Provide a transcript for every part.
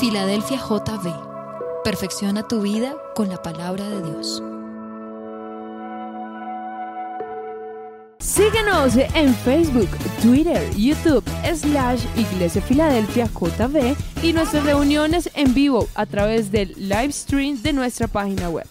Filadelfia JV. Perfecciona tu vida con la palabra de Dios. Síguenos en Facebook, Twitter, YouTube, slash Iglesia Filadelfia JV y nuestras reuniones en vivo a través del live stream de nuestra página web.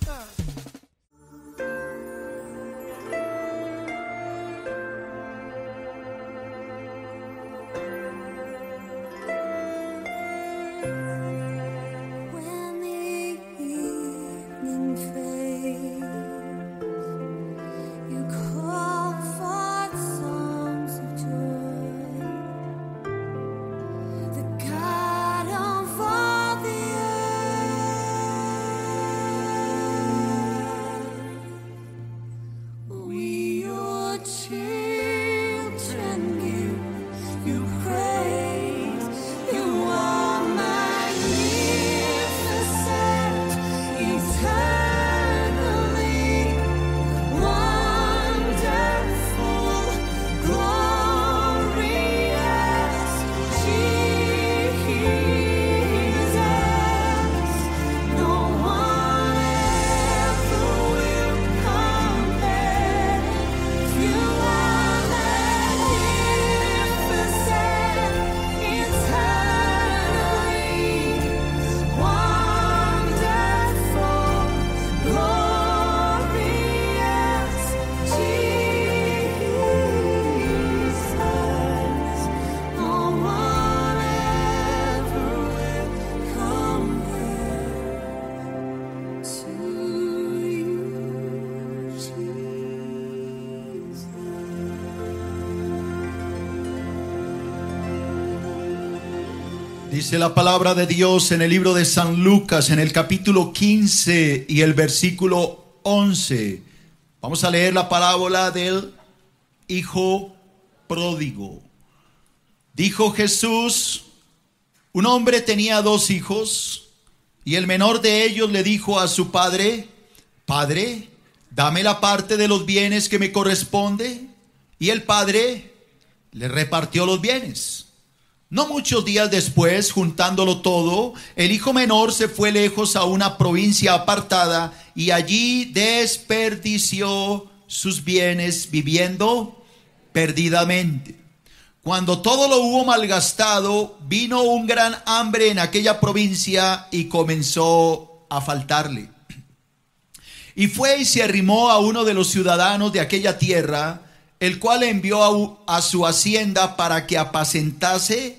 Dice la palabra de Dios en el libro de San Lucas, en el capítulo 15 y el versículo 11. Vamos a leer la parábola del hijo pródigo. Dijo Jesús, un hombre tenía dos hijos y el menor de ellos le dijo a su padre, Padre, dame la parte de los bienes que me corresponde. Y el padre le repartió los bienes. No muchos días después, juntándolo todo, el hijo menor se fue lejos a una provincia apartada y allí desperdició sus bienes viviendo perdidamente. Cuando todo lo hubo malgastado, vino un gran hambre en aquella provincia y comenzó a faltarle. Y fue y se arrimó a uno de los ciudadanos de aquella tierra, el cual envió a, su hacienda para que apacentase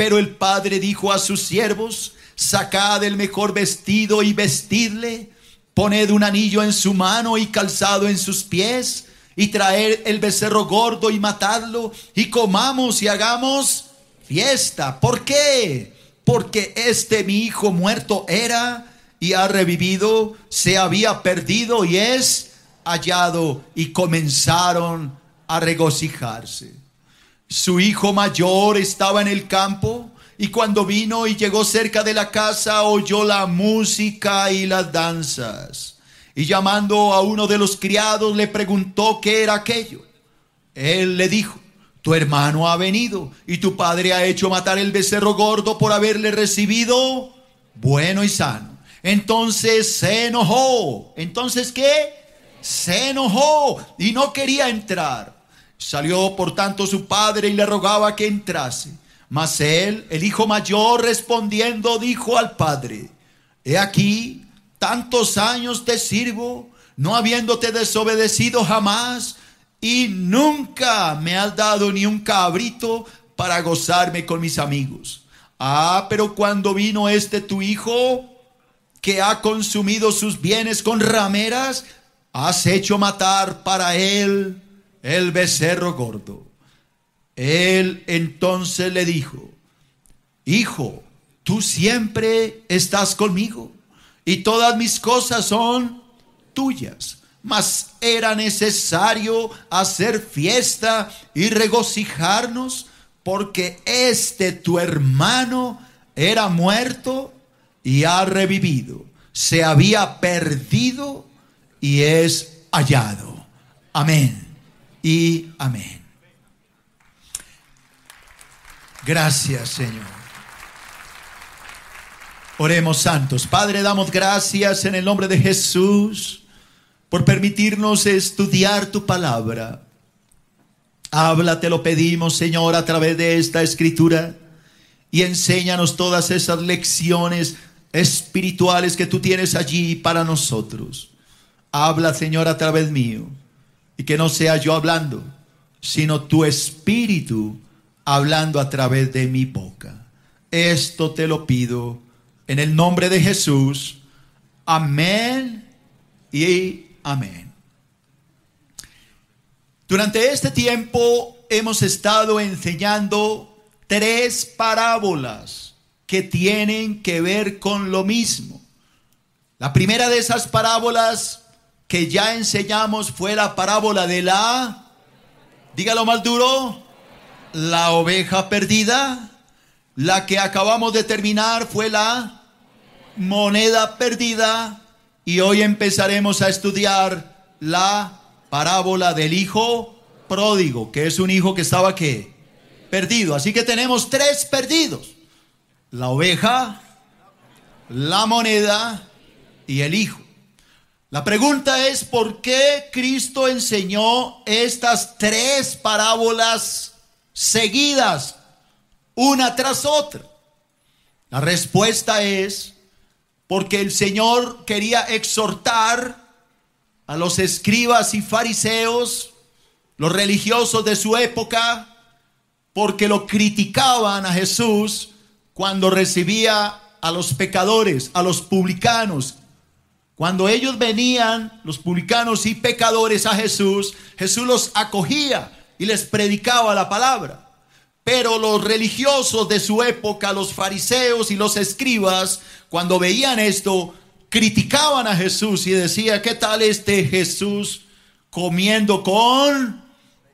Pero el padre dijo a sus siervos, sacad el mejor vestido y vestidle, poned un anillo en su mano y calzado en sus pies, y traer el becerro gordo y matadlo, y comamos y hagamos fiesta. ¿Por qué? Porque este mi hijo muerto era y ha revivido, se había perdido y es hallado, y comenzaron a regocijarse. Su hijo mayor estaba en el campo y cuando vino y llegó cerca de la casa oyó la música y las danzas. Y llamando a uno de los criados le preguntó qué era aquello. Él le dijo, tu hermano ha venido y tu padre ha hecho matar el becerro gordo por haberle recibido bueno y sano. Entonces se enojó. Entonces ¿qué? Se enojó y no quería entrar. Salió por tanto su padre y le rogaba que entrase. Mas él, el hijo mayor, respondiendo, dijo al padre, He aquí, tantos años te sirvo, no habiéndote desobedecido jamás, y nunca me has dado ni un cabrito para gozarme con mis amigos. Ah, pero cuando vino este tu hijo, que ha consumido sus bienes con rameras, has hecho matar para él el becerro gordo. Él entonces le dijo, Hijo, tú siempre estás conmigo y todas mis cosas son tuyas. Mas era necesario hacer fiesta y regocijarnos porque este tu hermano era muerto y ha revivido. Se había perdido y es hallado. Amén y amén. Gracias, Señor. Oremos santos. Padre, damos gracias en el nombre de Jesús por permitirnos estudiar tu palabra. Habla, te lo pedimos, Señor, a través de esta escritura y enséñanos todas esas lecciones espirituales que tú tienes allí para nosotros. Habla, Señor, a través mío y que no sea yo hablando, sino tu espíritu hablando a través de mi boca. Esto te lo pido en el nombre de Jesús. Amén y amén. Durante este tiempo hemos estado enseñando tres parábolas que tienen que ver con lo mismo. La primera de esas parábolas que ya enseñamos fue la parábola de la, dígalo más duro, la oveja perdida. La que acabamos de terminar fue la moneda perdida. Y hoy empezaremos a estudiar la parábola del hijo pródigo, que es un hijo que estaba qué? Perdido. Así que tenemos tres perdidos. La oveja, la moneda y el hijo. La pregunta es, ¿por qué Cristo enseñó estas tres parábolas seguidas, una tras otra? La respuesta es, porque el Señor quería exhortar a los escribas y fariseos, los religiosos de su época, porque lo criticaban a Jesús cuando recibía a los pecadores, a los publicanos, cuando ellos venían, los publicanos y pecadores a Jesús, Jesús los acogía y les predicaba la palabra. Pero los religiosos de su época, los fariseos y los escribas, cuando veían esto, criticaban a Jesús y decía, ¿qué tal este Jesús comiendo con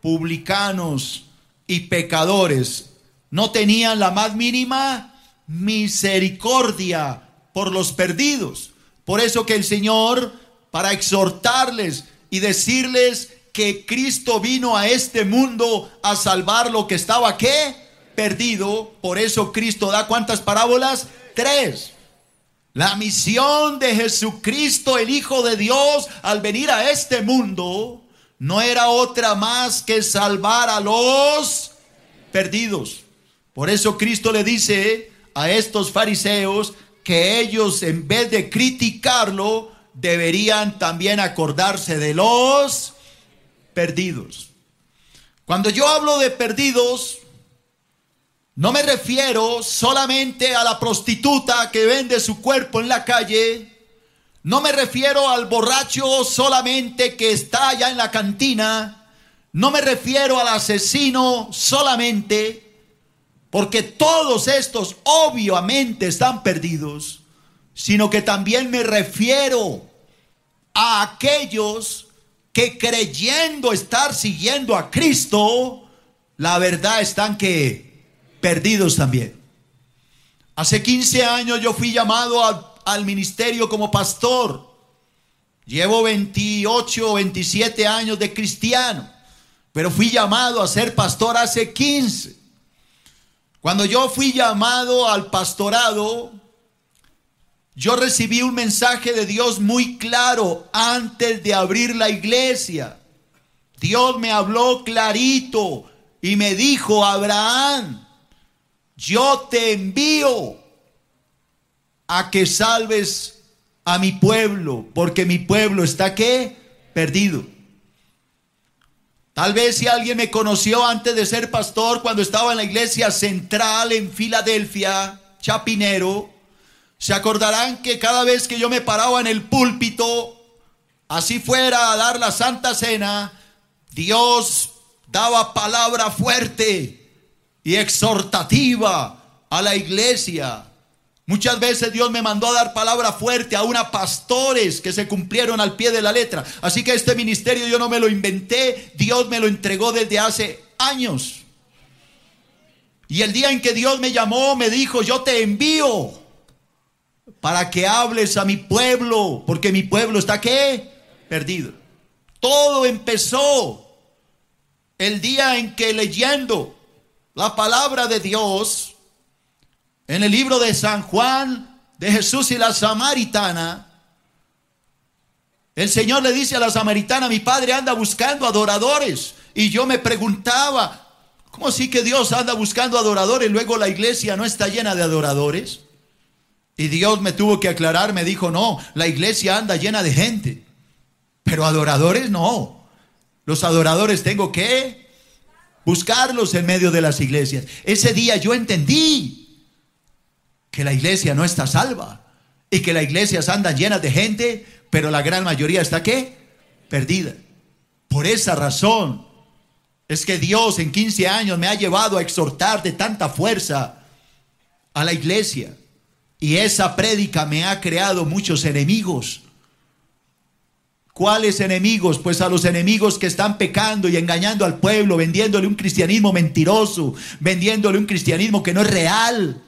publicanos y pecadores? No tenían la más mínima misericordia por los perdidos. Por eso que el Señor, para exhortarles y decirles que Cristo vino a este mundo a salvar lo que estaba qué? Perdido. Por eso Cristo da cuántas parábolas? Tres. La misión de Jesucristo, el Hijo de Dios, al venir a este mundo, no era otra más que salvar a los perdidos. Por eso Cristo le dice a estos fariseos, que ellos en vez de criticarlo, deberían también acordarse de los perdidos. Cuando yo hablo de perdidos, no me refiero solamente a la prostituta que vende su cuerpo en la calle. No me refiero al borracho solamente que está allá en la cantina. No me refiero al asesino solamente. Porque todos estos obviamente están perdidos. Sino que también me refiero a aquellos que creyendo estar siguiendo a Cristo, la verdad están que perdidos también. Hace 15 años yo fui llamado al, ministerio como pastor. Llevo 28 o 27 años de cristiano, pero fui llamado a ser pastor hace 15. Cuando yo fui llamado al pastorado, yo recibí un mensaje de Dios muy claro antes de abrir la iglesia. Dios me habló clarito y me dijo, Abraham, yo te envío a que salves a mi pueblo, porque mi pueblo está qué? Perdido. Tal vez si alguien me conoció antes de ser pastor, cuando estaba en la iglesia central en Filadelfia, Chapinero, se acordarán que cada vez que yo me paraba en el púlpito, así fuera a dar la Santa Cena, Dios daba palabra fuerte y exhortativa a la iglesia. Muchas veces Dios me mandó a dar palabra fuerte a una pastores que se cumplieron al pie de la letra. Así que este ministerio yo no me lo inventé, Dios me lo entregó desde hace años. Y el día en que Dios me llamó, me dijo, yo te envío para que hables a mi pueblo, porque mi pueblo está qué? Perdido. Todo empezó el día en que leyendo la palabra de Dios en el libro de San Juan de Jesús y la samaritana, el Señor le dice a la samaritana, mi padre anda buscando adoradores. Y yo me preguntaba, ¿cómo así que Dios anda buscando adoradores? Luego la iglesia no está llena de adoradores. Y Dios me tuvo que aclarar, me dijo, no, la iglesia anda llena de gente, pero adoradores no. Los adoradores tengo que buscarlos en medio de las iglesias. Ese día yo entendí que la iglesia no está salva y que las iglesias andan llenas de gente, pero la gran mayoría está qué? Perdida. Por esa razón es que Dios en 15 años me ha llevado a exhortar de tanta fuerza a la iglesia. Y esa prédica me ha creado muchos enemigos. ¿Cuáles enemigos? Pues a los enemigos que están pecando y engañando al pueblo, vendiéndole un cristianismo mentiroso, vendiéndole un cristianismo que no es real,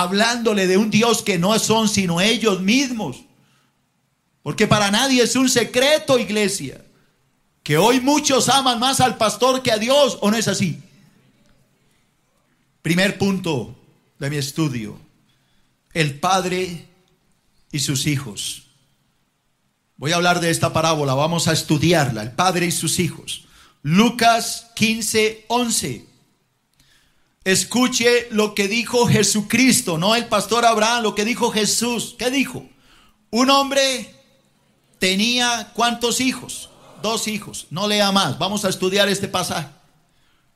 hablándole de un Dios que no son sino ellos mismos. Porque para nadie es un secreto, iglesia, que hoy muchos aman más al pastor que a Dios, ¿o no es así? Primer punto de mi estudio el padre y sus hijos. Voy a hablar de esta parábola, vamos a estudiarla, el padre y sus hijos. Lucas 15, 11. Escuche lo que dijo Jesucristo, no el pastor Abraham, lo que dijo Jesús. ¿Qué dijo? Un hombre tenía cuántos hijos? Dos hijos, no lea más, vamos a estudiar este pasaje.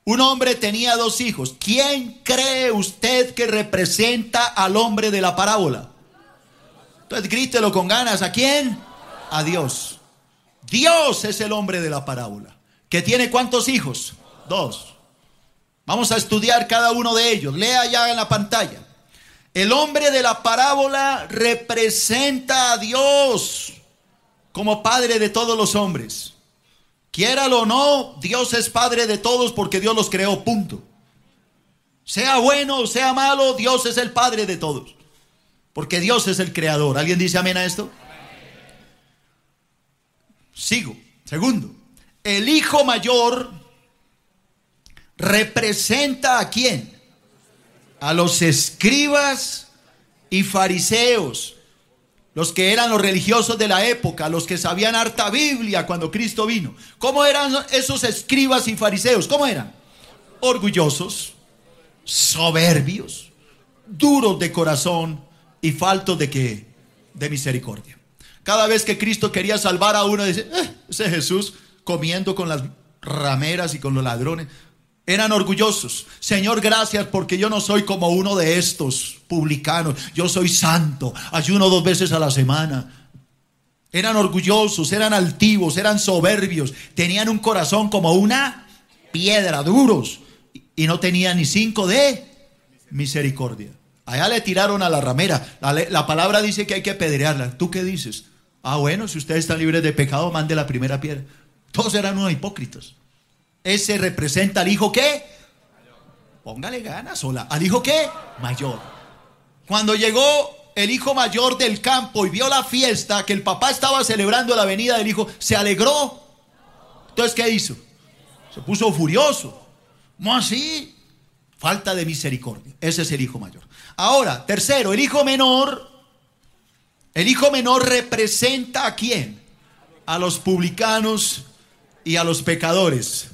Un hombre tenía dos hijos. ¿Quién cree usted que representa al hombre de la parábola? Entonces grítelo con ganas. ¿A quién? A Dios. Dios es el hombre de la parábola. ¿Que tiene cuántos hijos? Dos. Vamos a estudiar cada uno de ellos. Lea ya en la pantalla. El hombre de la parábola representa a Dios como padre de todos los hombres. Quiéralo o no, Dios es padre de todos porque Dios los creó, punto. Sea bueno o sea malo, Dios es el padre de todos. Porque Dios es el creador. ¿Alguien dice amén a esto? Sigo. Segundo, el hijo mayor representa a quién? A los escribas y fariseos los que eran los religiosos de la época, los que sabían harta Biblia cuando Cristo vino. ¿Cómo eran esos escribas y fariseos? ¿Cómo eran? Orgullosos, soberbios, duros de corazón y faltos de qué? De misericordia. Cada vez que Cristo quería salvar a uno, dice, eh, ese Jesús comiendo con las rameras y con los ladrones. Eran orgullosos. Señor, gracias porque yo no soy como uno de estos publicanos. Yo soy santo. Ayuno dos veces a la semana. Eran orgullosos, eran altivos, eran soberbios. Tenían un corazón como una piedra, duros. Y no tenían ni cinco de misericordia. Allá le tiraron a la ramera. La, palabra dice que hay que apedrearla. ¿Tú qué dices? Ah, bueno, si ustedes están libres de pecado, mande la primera piedra. Todos eran unos hipócritas. Ese representa al hijo qué? Póngale ganas, sola. ¿Al hijo qué? Mayor. Cuando llegó el hijo mayor del campo y vio la fiesta que el papá estaba celebrando la venida del hijo, ¿se alegró? Entonces, ¿qué hizo? Se puso furioso. ¿Cómo así? Falta de misericordia. Ese es el hijo mayor. Ahora, tercero, el hijo menor. El hijo menor representa a quién? A los publicanos y a los pecadores.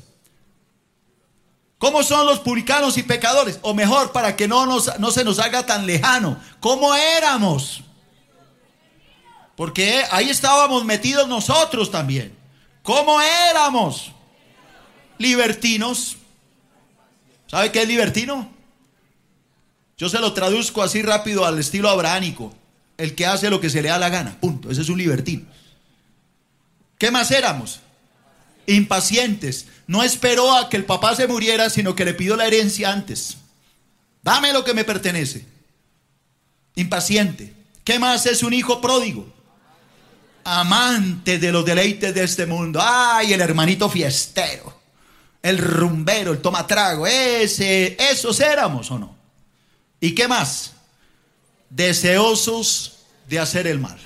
¿Cómo son los publicanos y pecadores? O mejor, para que no, nos, no se nos haga tan lejano. ¿Cómo éramos? Porque ahí estábamos metidos nosotros también. ¿Cómo éramos? Libertinos. ¿Sabe qué es libertino? Yo se lo traduzco así rápido al estilo abrahánico. El que hace lo que se le da la gana. Punto. Ese es un libertino. ¿Qué más éramos? Impacientes. No esperó a que el papá se muriera, sino que le pidió la herencia antes. Dame lo que me pertenece. Impaciente. ¿Qué más es un hijo pródigo? Amante de los deleites de este mundo. Ay, el hermanito fiestero. El rumbero, el tomatrago. Ese, esos éramos o no. ¿Y qué más? Deseosos de hacer el mal.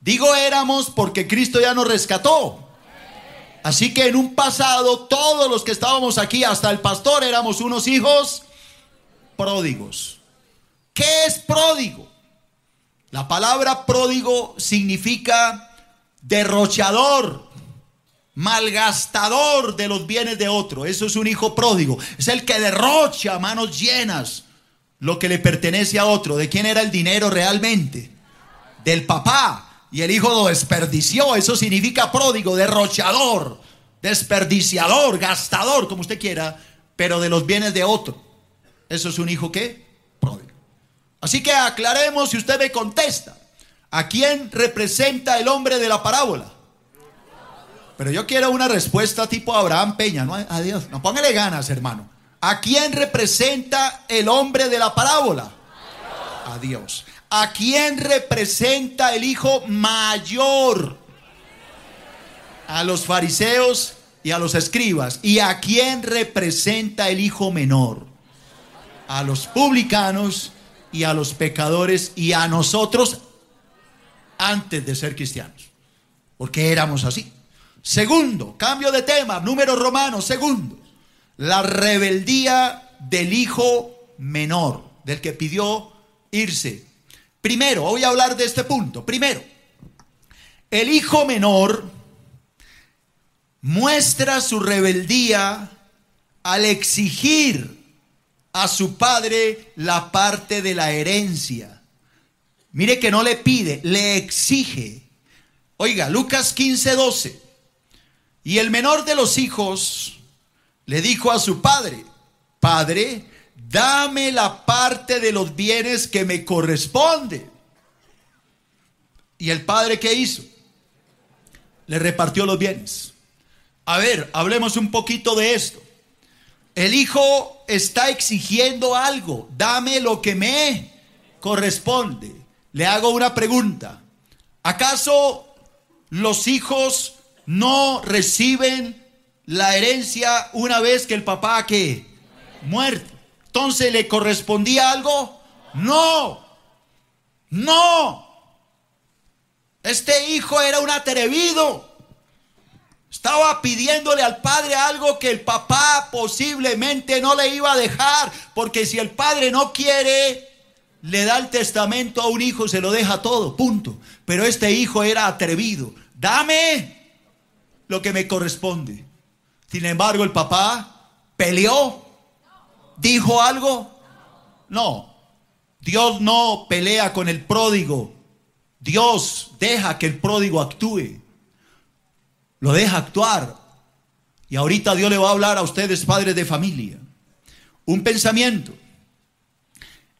Digo éramos porque Cristo ya nos rescató. Así que en un pasado todos los que estábamos aquí, hasta el pastor, éramos unos hijos pródigos. ¿Qué es pródigo? La palabra pródigo significa derrochador, malgastador de los bienes de otro. Eso es un hijo pródigo. Es el que derrocha manos llenas lo que le pertenece a otro. ¿De quién era el dinero realmente? Del papá. Y el hijo lo desperdició. Eso significa pródigo, derrochador, desperdiciador, gastador, como usted quiera, pero de los bienes de otro. Eso es un hijo qué? Pródigo. Así que aclaremos si usted me contesta. ¿A quién representa el hombre de la parábola? Pero yo quiero una respuesta tipo Abraham Peña, no a Dios. No póngale ganas, hermano. ¿A quién representa el hombre de la parábola? A Dios. ¿A quién representa el hijo mayor? A los fariseos y a los escribas. ¿Y a quién representa el hijo menor? A los publicanos y a los pecadores y a nosotros antes de ser cristianos. Porque éramos así. Segundo, cambio de tema, número romano. Segundo, la rebeldía del hijo menor, del que pidió irse. Primero, voy a hablar de este punto. Primero, el hijo menor muestra su rebeldía al exigir a su padre la parte de la herencia. Mire que no le pide, le exige. Oiga, Lucas 15, 12. Y el menor de los hijos le dijo a su padre, Padre, dame la parte de los bienes que me corresponde. ¿Y el padre qué hizo? Le repartió los bienes. A ver, hablemos un poquito de esto. El hijo está exigiendo algo. Dame lo que me corresponde. Le hago una pregunta. ¿Acaso los hijos no reciben la herencia una vez que el papá que muerto? Entonces le correspondía algo? No. No. Este hijo era un atrevido. Estaba pidiéndole al padre algo que el papá posiblemente no le iba a dejar, porque si el padre no quiere, le da el testamento a un hijo, se lo deja todo, punto. Pero este hijo era atrevido. Dame lo que me corresponde. Sin embargo, el papá peleó, dijo algo. No, Dios no pelea con el pródigo. Dios deja que el pródigo actúe. Lo deja actuar. Y ahorita Dios le va a hablar a ustedes, padres de familia. Un pensamiento.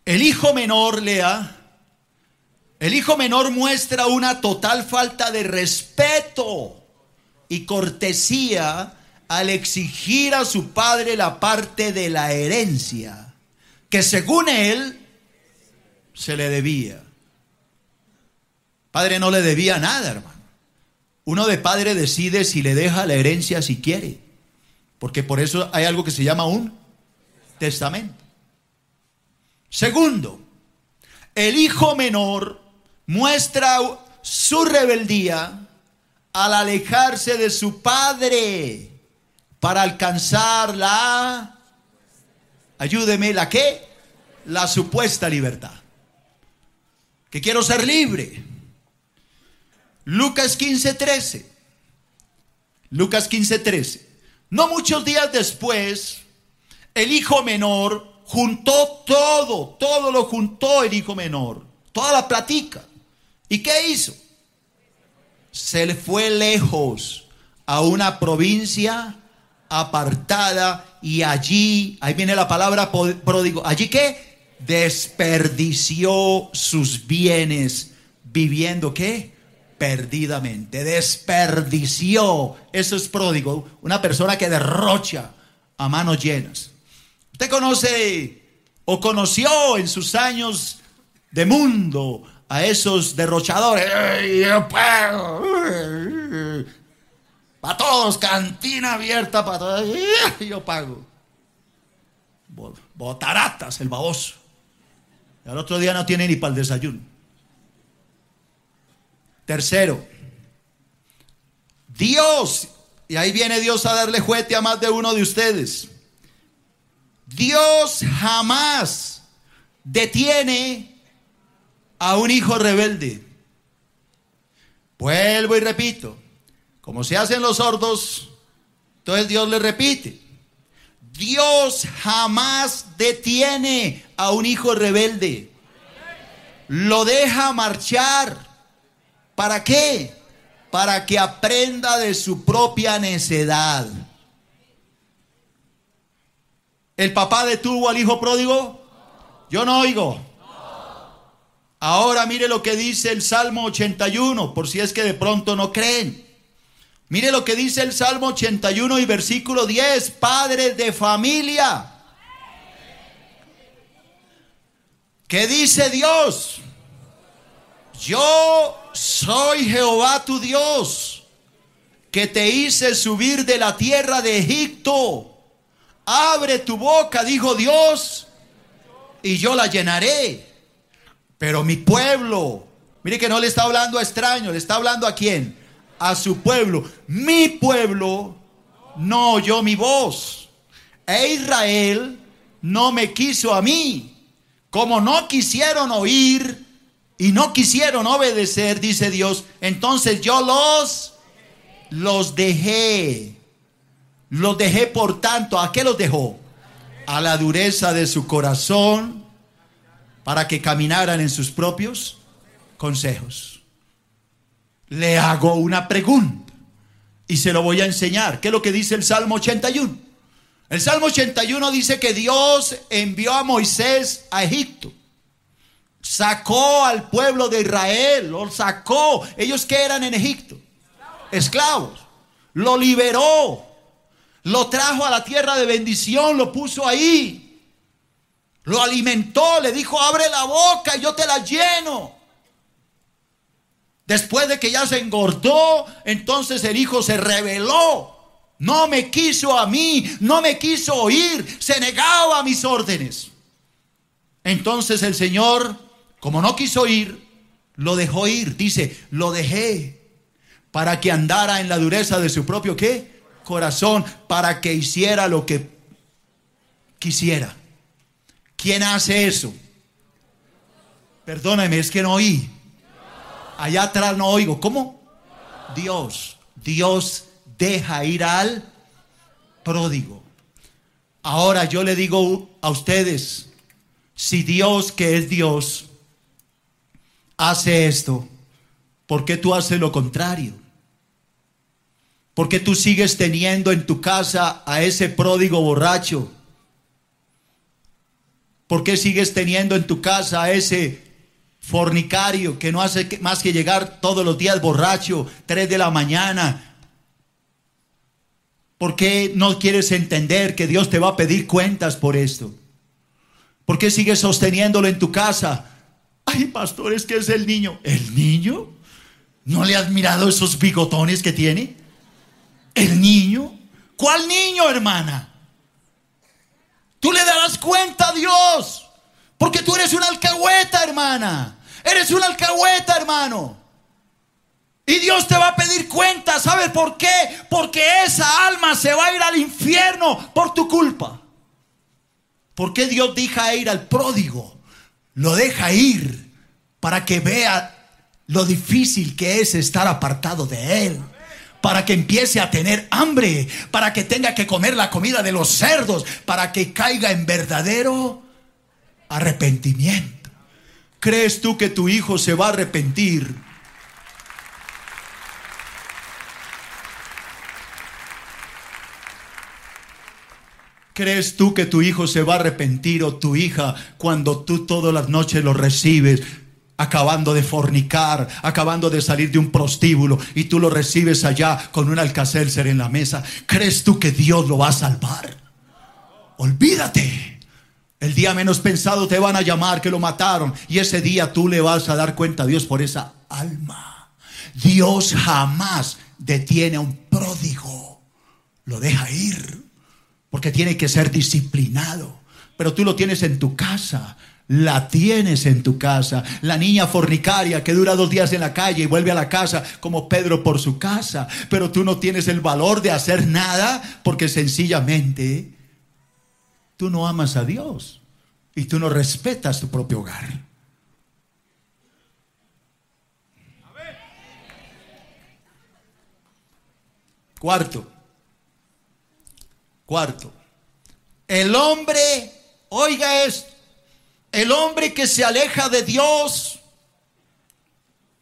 El hijo menor, lea, el hijo menor muestra una total falta de respeto y cortesía al exigir a su padre la parte de la herencia que según él se le debía. Padre no le debía nada, hermano. Uno de padre decide si le deja la herencia si quiere, porque por eso hay algo que se llama un testamento. Segundo, el hijo menor muestra su rebeldía al alejarse de su padre para alcanzar la, ayúdeme, la qué? La supuesta libertad. Que quiero ser libre. Lucas 15, 13. Lucas 15, 13. No muchos días después, el hijo menor juntó todo, todo lo juntó el hijo menor, toda la platica. ¿Y qué hizo? Se le fue lejos a una provincia apartada y allí, ahí viene la palabra pródigo, allí que desperdició sus bienes viviendo qué? Perdidamente, desperdició, eso es pródigo, una persona que derrocha a manos llenas. Usted conoce o conoció en sus años de mundo a esos derrochadores. Para todos, cantina abierta para todos. ¡Ey, Yo pago. Bo- Botaratas, el baboso. Y al otro día no tiene ni para el desayuno. Tercero, Dios, y ahí viene Dios a darle juguete a más de uno de ustedes. Dios jamás detiene a un hijo rebelde. Vuelvo y repito, como se hacen los sordos, entonces Dios le repite. Dios jamás detiene a un hijo rebelde. Lo deja marchar. ¿Para qué? Para que aprenda de su propia necedad. ¿El papá detuvo al hijo pródigo? Yo no oigo. Ahora mire lo que dice el Salmo 81, por si es que de pronto no creen. Mire lo que dice el Salmo 81 y versículo 10, padres de familia. ¿Qué dice Dios? Yo soy Jehová tu Dios, que te hice subir de la tierra de Egipto. Abre tu boca, dijo Dios, y yo la llenaré. Pero mi pueblo, mire que no le está hablando a extraños, le está hablando a quién? A su pueblo. Mi pueblo no oyó mi voz. E Israel no me quiso a mí. Como no quisieron oír y no quisieron obedecer, dice Dios, entonces yo los los dejé. Los dejé por tanto, ¿a qué los dejó? A la dureza de su corazón para que caminaran en sus propios consejos. Le hago una pregunta y se lo voy a enseñar. ¿Qué es lo que dice el Salmo 81? El Salmo 81 dice que Dios envió a Moisés a Egipto. Sacó al pueblo de Israel, lo sacó. Ellos que eran en Egipto, esclavos. Lo liberó, lo trajo a la tierra de bendición, lo puso ahí. Lo alimentó, le dijo, abre la boca y yo te la lleno. Después de que ya se engordó, entonces el hijo se rebeló. No me quiso a mí, no me quiso oír, se negaba a mis órdenes. Entonces el Señor, como no quiso ir, lo dejó ir. Dice, lo dejé para que andara en la dureza de su propio qué? Corazón, para que hiciera lo que quisiera. ¿Quién hace eso? Perdóname, es que no oí. Allá atrás no oigo. ¿Cómo? Dios. Dios deja ir al pródigo. Ahora yo le digo a ustedes, si Dios que es Dios hace esto, ¿por qué tú haces lo contrario? ¿Por qué tú sigues teniendo en tu casa a ese pródigo borracho? ¿Por qué sigues teniendo en tu casa a ese fornicario que no hace más que llegar todos los días borracho, 3 de la mañana? ¿Por qué no quieres entender que Dios te va a pedir cuentas por esto? ¿Por qué sigues sosteniéndolo en tu casa? Ay, pastor, es que es el niño. ¿El niño? ¿No le has mirado esos bigotones que tiene? ¿El niño? ¿Cuál niño, hermana? Tú le darás cuenta a Dios. Porque tú eres una alcahueta, hermana. Eres una alcahueta, hermano. Y Dios te va a pedir cuenta. ¿Sabes por qué? Porque esa alma se va a ir al infierno por tu culpa. ¿Por qué Dios deja ir al pródigo? Lo deja ir para que vea lo difícil que es estar apartado de Él. Para que empiece a tener hambre, para que tenga que comer la comida de los cerdos, para que caiga en verdadero arrepentimiento. ¿Crees tú que tu hijo se va a arrepentir? ¿Crees tú que tu hijo se va a arrepentir o tu hija cuando tú todas las noches lo recibes? Acabando de fornicar, acabando de salir de un prostíbulo y tú lo recibes allá con un alcacelser en la mesa. ¿Crees tú que Dios lo va a salvar? Olvídate. El día menos pensado te van a llamar que lo mataron y ese día tú le vas a dar cuenta a Dios por esa alma. Dios jamás detiene a un pródigo, lo deja ir porque tiene que ser disciplinado. Pero tú lo tienes en tu casa, la tienes en tu casa. La niña fornicaria que dura dos días en la calle y vuelve a la casa como Pedro por su casa. Pero tú no tienes el valor de hacer nada porque sencillamente tú no amas a Dios y tú no respetas tu propio hogar. Cuarto. Cuarto. El hombre, oiga esto, el hombre que se aleja de Dios.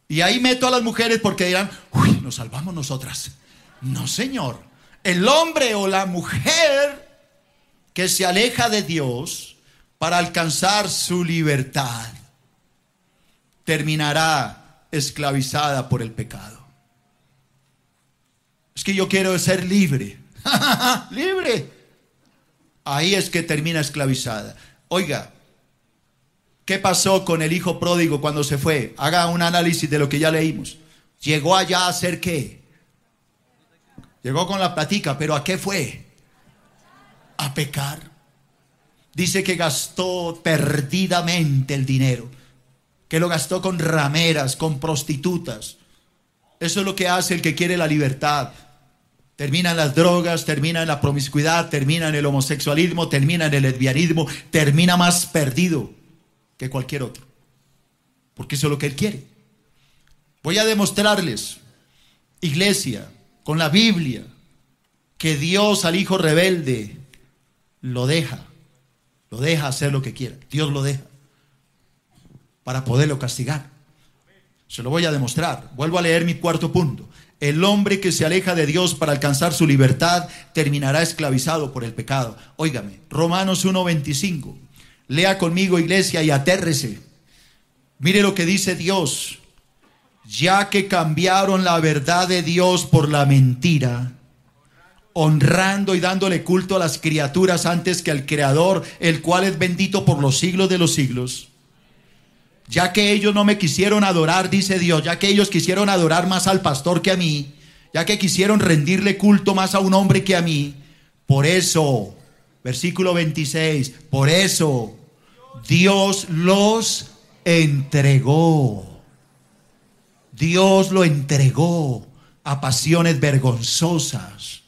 Y ahí meto a las mujeres porque dirán, uy, nos salvamos nosotras. No, señor. El hombre o la mujer que se aleja de Dios para alcanzar su libertad terminará esclavizada por el pecado. Es que yo quiero ser libre. libre. Ahí es que termina esclavizada. Oiga, ¿qué pasó con el hijo pródigo cuando se fue? Haga un análisis de lo que ya leímos. Llegó allá a hacer qué? Llegó con la platica, pero ¿a qué fue? A pecar. Dice que gastó perdidamente el dinero, que lo gastó con rameras, con prostitutas. Eso es lo que hace el que quiere la libertad. Termina en las drogas, termina en la promiscuidad, termina en el homosexualismo, termina en el lesbianismo, termina más perdido que cualquier otro. Porque eso es lo que él quiere. Voy a demostrarles, iglesia, con la Biblia, que Dios al hijo rebelde lo deja. Lo deja hacer lo que quiera. Dios lo deja. Para poderlo castigar. Se lo voy a demostrar. Vuelvo a leer mi cuarto punto. El hombre que se aleja de Dios para alcanzar su libertad terminará esclavizado por el pecado. Óigame, Romanos 1:25. Lea conmigo, iglesia, y atérrese. Mire lo que dice Dios. Ya que cambiaron la verdad de Dios por la mentira, honrando y dándole culto a las criaturas antes que al Creador, el cual es bendito por los siglos de los siglos. Ya que ellos no me quisieron adorar, dice Dios, ya que ellos quisieron adorar más al pastor que a mí, ya que quisieron rendirle culto más a un hombre que a mí, por eso, versículo 26, por eso Dios los entregó. Dios lo entregó a pasiones vergonzosas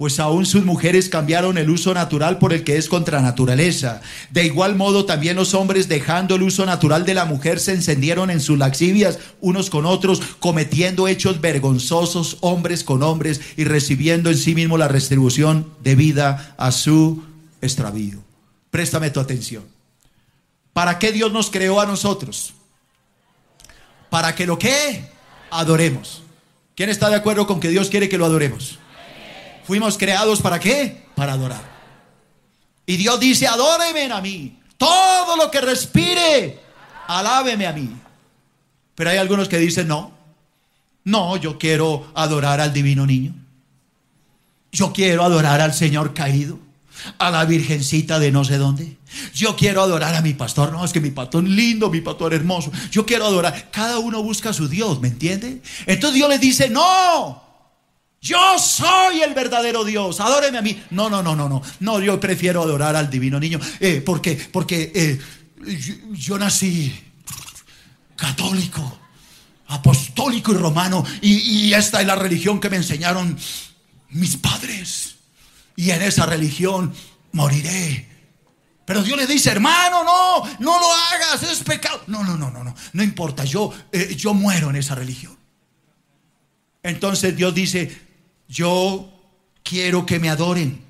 pues aún sus mujeres cambiaron el uso natural por el que es contra naturaleza. De igual modo también los hombres dejando el uso natural de la mujer se encendieron en sus laxivias unos con otros, cometiendo hechos vergonzosos hombres con hombres y recibiendo en sí mismo la retribución debida a su extravío. Préstame tu atención. ¿Para qué Dios nos creó a nosotros? Para que lo que adoremos. ¿Quién está de acuerdo con que Dios quiere que lo adoremos? Fuimos creados para qué? Para adorar. Y Dios dice, adóreme a mí. Todo lo que respire, alábeme a mí. Pero hay algunos que dicen, no, no, yo quiero adorar al divino niño. Yo quiero adorar al Señor caído, a la virgencita de no sé dónde. Yo quiero adorar a mi pastor. No, es que mi pastor lindo, mi pastor hermoso. Yo quiero adorar. Cada uno busca a su Dios, ¿me entiende? Entonces Dios le dice, no, yo soy el verdadero Dios, adóreme a mí. No, no, no, no, no. No, yo prefiero adorar al divino niño. Eh, porque porque eh, yo, nací católico, apostólico y romano. Y, y esta es la religión que me enseñaron mis padres. Y en esa religión moriré. Pero Dios le dice, hermano, no, no lo hagas, es pecado. No, no, no, no, no, no importa, yo, eh, yo muero en esa religión. Entonces Dios dice, yo quiero que me adoren,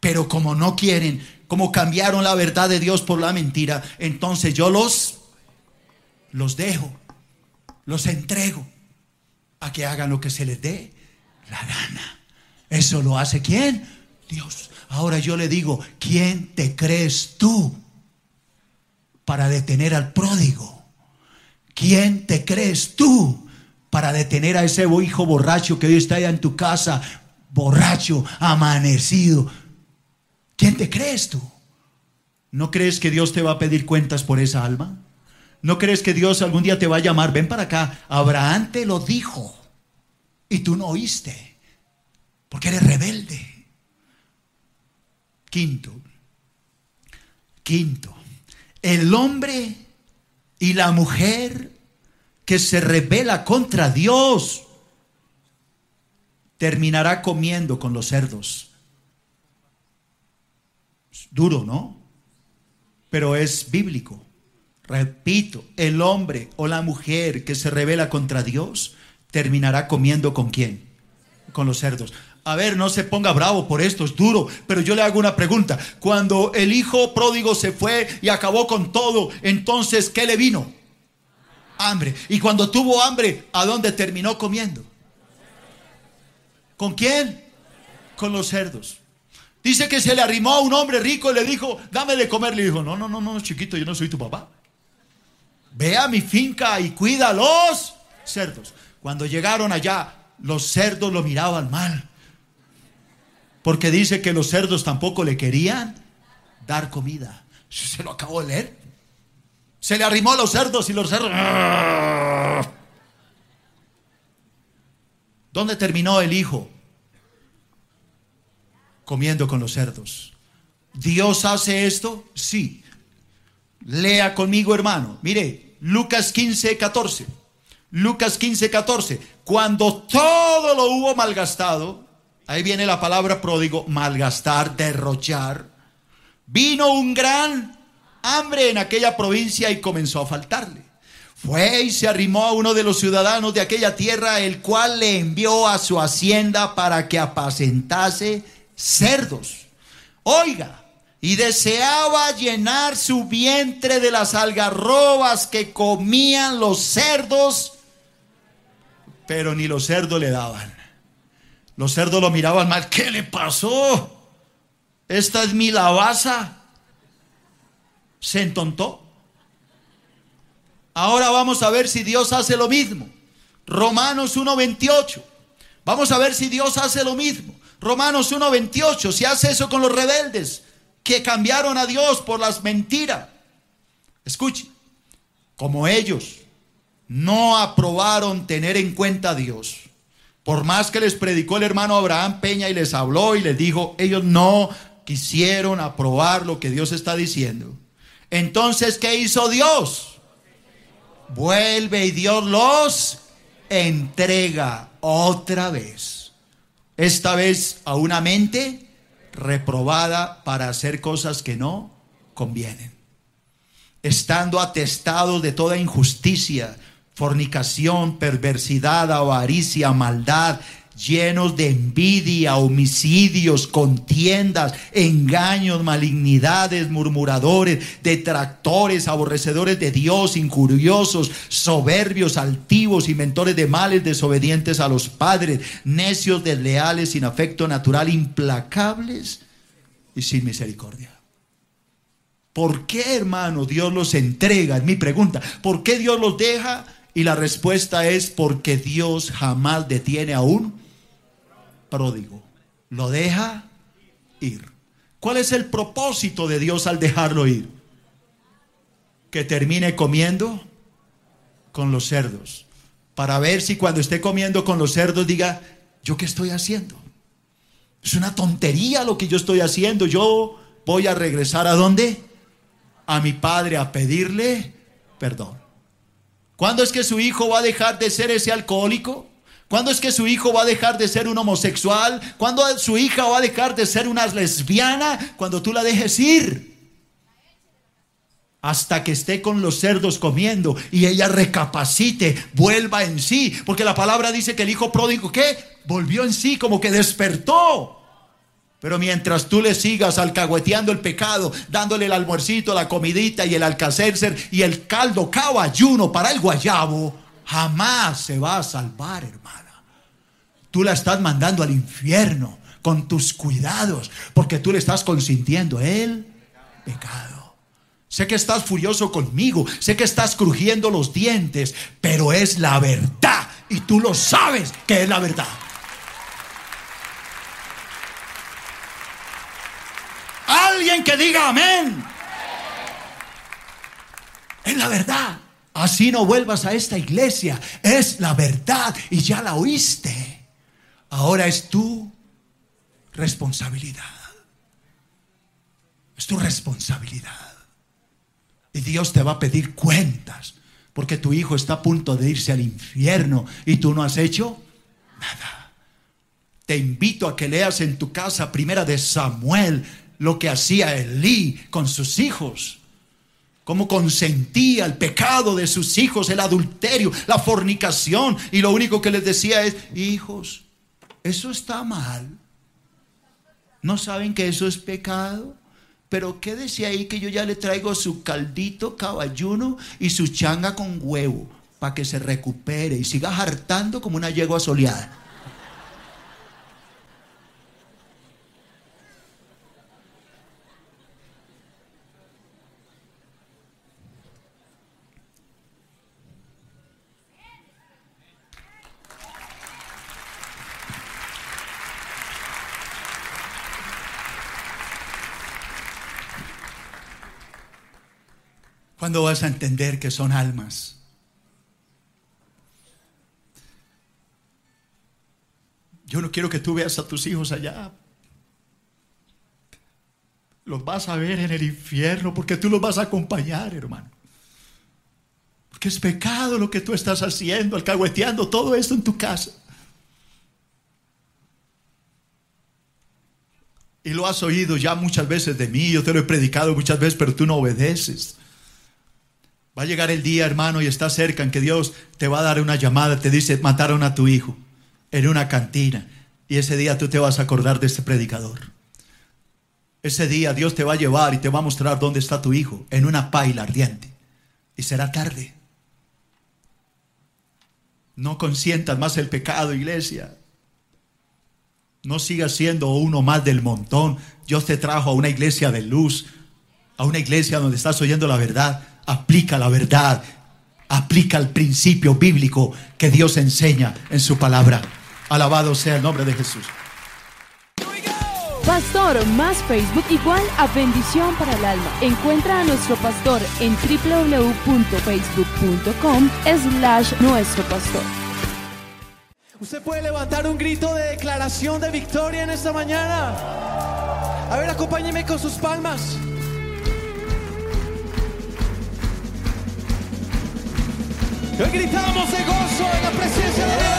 pero como no quieren, como cambiaron la verdad de Dios por la mentira, entonces yo los, los dejo, los entrego a que hagan lo que se les dé la gana. Eso lo hace quién? Dios. Ahora yo le digo, ¿quién te crees tú para detener al pródigo? ¿Quién te crees tú para detener a ese hijo borracho que hoy está allá en tu casa, borracho, amanecido? ¿Quién te crees tú? ¿No crees que Dios te va a pedir cuentas por esa alma? ¿No crees que Dios algún día te va a llamar? Ven para acá. Abraham te lo dijo y tú no oíste porque eres rebelde. Quinto, quinto, el hombre y la mujer que se rebela contra Dios terminará comiendo con los cerdos. Es duro, ¿no? Pero es bíblico. Repito, el hombre o la mujer que se rebela contra Dios terminará comiendo con quién? Con los cerdos. A ver, no se ponga bravo por esto, es duro, pero yo le hago una pregunta. Cuando el hijo pródigo se fue y acabó con todo, entonces, ¿qué le vino? Hambre. Y cuando tuvo hambre, ¿a dónde terminó comiendo? ¿Con quién? Con los cerdos. Dice que se le arrimó a un hombre rico y le dijo, dame de comer. Le dijo, no, no, no, no, chiquito, yo no soy tu papá. Ve a mi finca y cuida a los cerdos. Cuando llegaron allá, los cerdos lo miraban mal. Porque dice que los cerdos tampoco le querían dar comida. Se lo acabo de leer. Se le arrimó a los cerdos y los cerdos. ¿Dónde terminó el hijo? Comiendo con los cerdos. ¿Dios hace esto? Sí. Lea conmigo, hermano. Mire, Lucas 15, 14. Lucas 15, 14. Cuando todo lo hubo malgastado, ahí viene la palabra pródigo, malgastar, derrochar. Vino un gran hambre en aquella provincia y comenzó a faltarle. Fue y se arrimó a uno de los ciudadanos de aquella tierra, el cual le envió a su hacienda para que apacentase cerdos. Oiga, y deseaba llenar su vientre de las algarrobas que comían los cerdos, pero ni los cerdos le daban. Los cerdos lo miraban mal. ¿Qué le pasó? Esta es mi lavaza. Se entontó. Ahora vamos a ver si Dios hace lo mismo. Romanos 1.28. Vamos a ver si Dios hace lo mismo. Romanos 1.28. Si hace eso con los rebeldes que cambiaron a Dios por las mentiras. Escuchen. Como ellos no aprobaron tener en cuenta a Dios. Por más que les predicó el hermano Abraham Peña y les habló y les dijo, ellos no quisieron aprobar lo que Dios está diciendo. Entonces, ¿qué hizo Dios? Vuelve y Dios los entrega otra vez. Esta vez a una mente reprobada para hacer cosas que no convienen. Estando atestados de toda injusticia, fornicación, perversidad, avaricia, maldad, llenos de envidia, homicidios, contiendas, engaños, malignidades, murmuradores, detractores, aborrecedores de Dios, incuriosos, soberbios, altivos, inventores de males, desobedientes a los padres, necios, desleales, sin afecto natural, implacables y sin misericordia. ¿Por qué, hermano, Dios los entrega? Es mi pregunta. ¿Por qué Dios los deja? Y la respuesta es porque Dios jamás detiene a un pródigo. Lo deja ir. ¿Cuál es el propósito de Dios al dejarlo ir? Que termine comiendo con los cerdos. Para ver si cuando esté comiendo con los cerdos diga, ¿yo qué estoy haciendo? Es una tontería lo que yo estoy haciendo. Yo voy a regresar a dónde? A mi padre a pedirle perdón. ¿Cuándo es que su hijo va a dejar de ser ese alcohólico? ¿Cuándo es que su hijo va a dejar de ser un homosexual? ¿Cuándo su hija va a dejar de ser una lesbiana? Cuando tú la dejes ir. Hasta que esté con los cerdos comiendo y ella recapacite, vuelva en sí. Porque la palabra dice que el hijo pródigo, ¿qué? Volvió en sí, como que despertó. Pero mientras tú le sigas alcahueteando el pecado, dándole el almuercito, la comidita y el alcacercer y el caldo caballuno para el guayabo, jamás se va a salvar, hermana. Tú la estás mandando al infierno con tus cuidados, porque tú le estás consintiendo el pecado. Sé que estás furioso conmigo, sé que estás crujiendo los dientes, pero es la verdad y tú lo sabes que es la verdad. Alguien que diga amén. Es la verdad. Así no vuelvas a esta iglesia. Es la verdad y ya la oíste. Ahora es tu responsabilidad. Es tu responsabilidad. Y Dios te va a pedir cuentas. Porque tu hijo está a punto de irse al infierno y tú no has hecho nada. Te invito a que leas en tu casa primera de Samuel lo que hacía Elí con sus hijos. Cómo consentía el pecado de sus hijos, el adulterio, la fornicación. Y lo único que les decía es, hijos, eso está mal. ¿No saben que eso es pecado? Pero quédese ahí que yo ya le traigo su caldito caballuno y su changa con huevo para que se recupere y siga hartando como una yegua soleada. ¿Cuándo vas a entender que son almas? Yo no quiero que tú veas a tus hijos allá. Los vas a ver en el infierno porque tú los vas a acompañar, hermano. Porque es pecado lo que tú estás haciendo, alcahueteando todo esto en tu casa. Y lo has oído ya muchas veces de mí, yo te lo he predicado muchas veces, pero tú no obedeces. Va a llegar el día, hermano, y está cerca en que Dios te va a dar una llamada, te dice, mataron a tu hijo en una cantina. Y ese día tú te vas a acordar de este predicador. Ese día Dios te va a llevar y te va a mostrar dónde está tu hijo, en una paila ardiente. Y será tarde. No consientas más el pecado, iglesia. No sigas siendo uno más del montón. Dios te trajo a una iglesia de luz, a una iglesia donde estás oyendo la verdad. Aplica la verdad, aplica el principio bíblico que Dios enseña en su palabra. Alabado sea el nombre de Jesús. Pastor más Facebook igual a bendición para el alma. Encuentra a nuestro pastor en www.facebook.com slash nuestro pastor. Usted puede levantar un grito de declaración de victoria en esta mañana. A ver, acompáñeme con sus palmas. Gritamos de gozo en la presencia de Dios.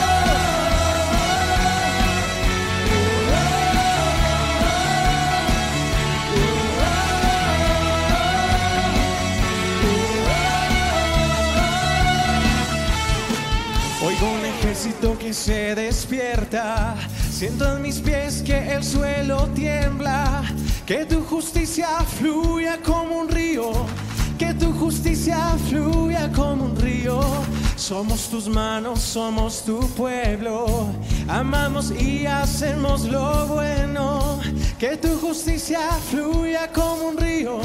Oigo un ejército que se despierta, siento en mis pies que el suelo tiembla, que tu justicia fluya como un río, que tu justicia fluya como un río. Somos tus manos, somos tu pueblo, amamos y hacemos lo bueno, que tu justicia fluya como un río,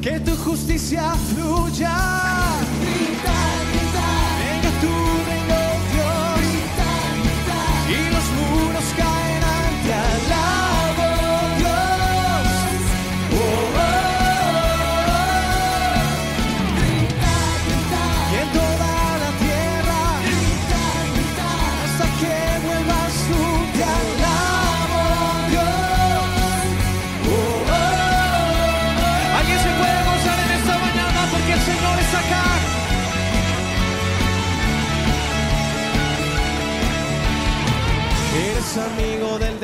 que tu justicia fluya.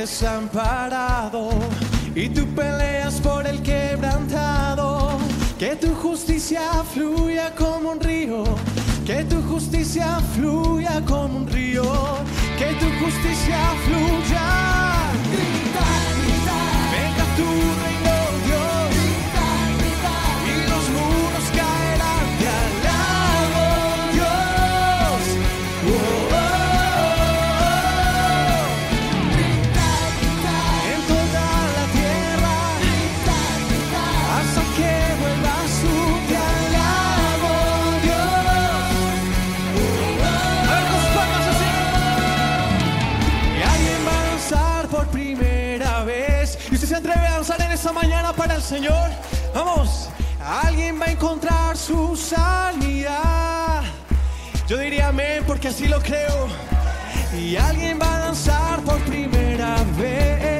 Desamparado y tú peleas por el quebrantado. Que tu justicia fluya como un río, que tu justicia fluya como un río, que tu justicia fluya. Venga tu esta mañana para el Señor. Vamos, alguien va a encontrar su sanidad. Yo diría amén porque así lo creo. Y alguien va a danzar por primera vez.